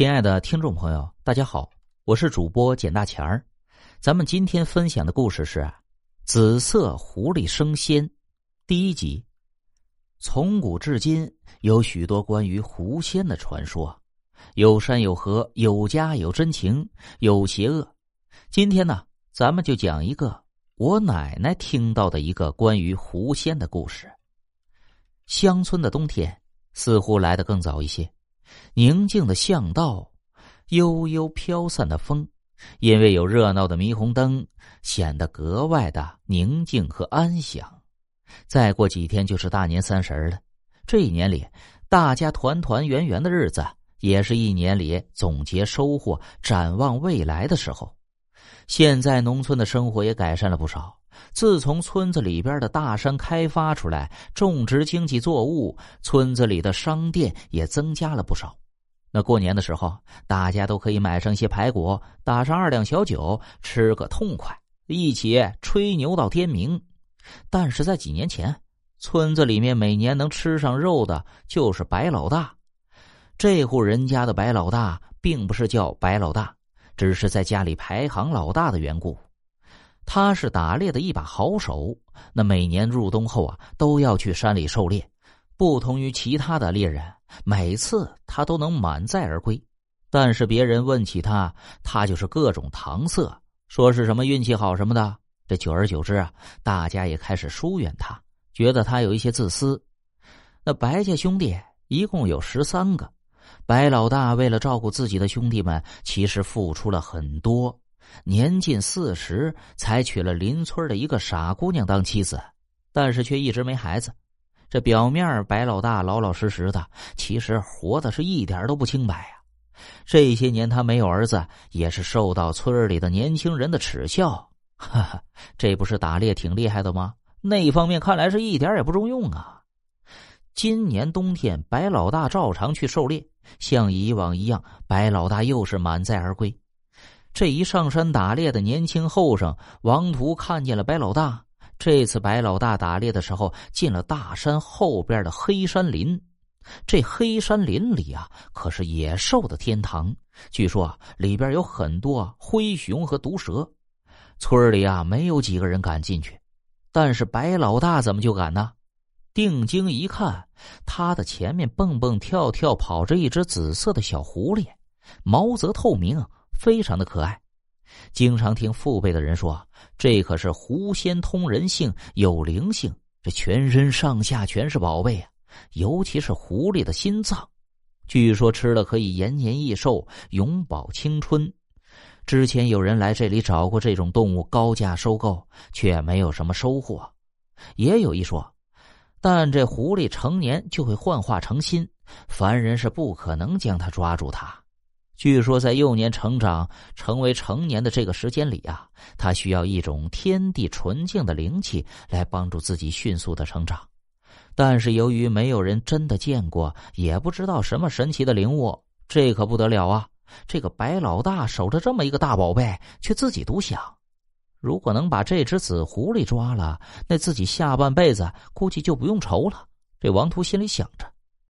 亲爱的听众朋友，大家好，我是主播简大钱儿。咱们今天分享的故事是《紫色狐狸升仙》第一集。从古至今，有许多关于狐仙的传说，有山有河，有家有真情，有邪恶。今天呢，咱们就讲一个我奶奶听到的一个关于狐仙的故事。乡村的冬天似乎来得更早一些。宁静的巷道，悠悠飘散的风，因为有热闹的霓虹灯，显得格外的宁静和安详。再过几天就是大年三十了，这一年里，大家团团圆圆的日子，也是一年里总结收获、展望未来的时候。现在农村的生活也改善了不少。自从村子里边的大山开发出来，种植经济作物，村子里的商店也增加了不少。那过年的时候，大家都可以买上些排骨，打上二两小酒，吃个痛快，一起吹牛到天明。但是在几年前，村子里面每年能吃上肉的就是白老大。这户人家的白老大，并不是叫白老大，只是在家里排行老大的缘故。他是打猎的一把好手，那每年入冬后啊，都要去山里狩猎。不同于其他的猎人，每次他都能满载而归。但是别人问起他，他就是各种搪塞，说是什么运气好什么的。这久而久之啊，大家也开始疏远他，觉得他有一些自私。那白家兄弟一共有十三个，白老大为了照顾自己的兄弟们，其实付出了很多。年近四十，才娶了邻村的一个傻姑娘当妻子，但是却一直没孩子。这表面白老大老老实实的，其实活的是一点都不清白呀。这些年他没有儿子，也是受到村里的年轻人的耻笑。哈哈，这不是打猎挺厉害的吗？那方面看来是一点也不中用啊。今年冬天，白老大照常去狩猎，像以往一样，白老大又是满载而归。这一上山打猎的年轻后生王图看见了白老大。这次白老大打猎的时候，进了大山后边的黑山林。这黑山林里啊，可是野兽的天堂。据说里边有很多灰熊和毒蛇。村里啊，没有几个人敢进去。但是白老大怎么就敢呢？定睛一看，他的前面蹦蹦跳跳跑着一只紫色的小狐狸，毛泽透明。非常的可爱，经常听父辈的人说，这可是狐仙通人性，有灵性，这全身上下全是宝贝啊！尤其是狐狸的心脏，据说吃了可以延年益寿，永葆青春。之前有人来这里找过这种动物，高价收购，却没有什么收获。也有一说，但这狐狸成年就会幻化成心，凡人是不可能将它抓住它。据说，在幼年成长、成为成年的这个时间里啊，他需要一种天地纯净的灵气来帮助自己迅速的成长。但是，由于没有人真的见过，也不知道什么神奇的灵物，这可不得了啊！这个白老大守着这么一个大宝贝，却自己独享。如果能把这只紫狐狸抓了，那自己下半辈子估计就不用愁了。这王图心里想着。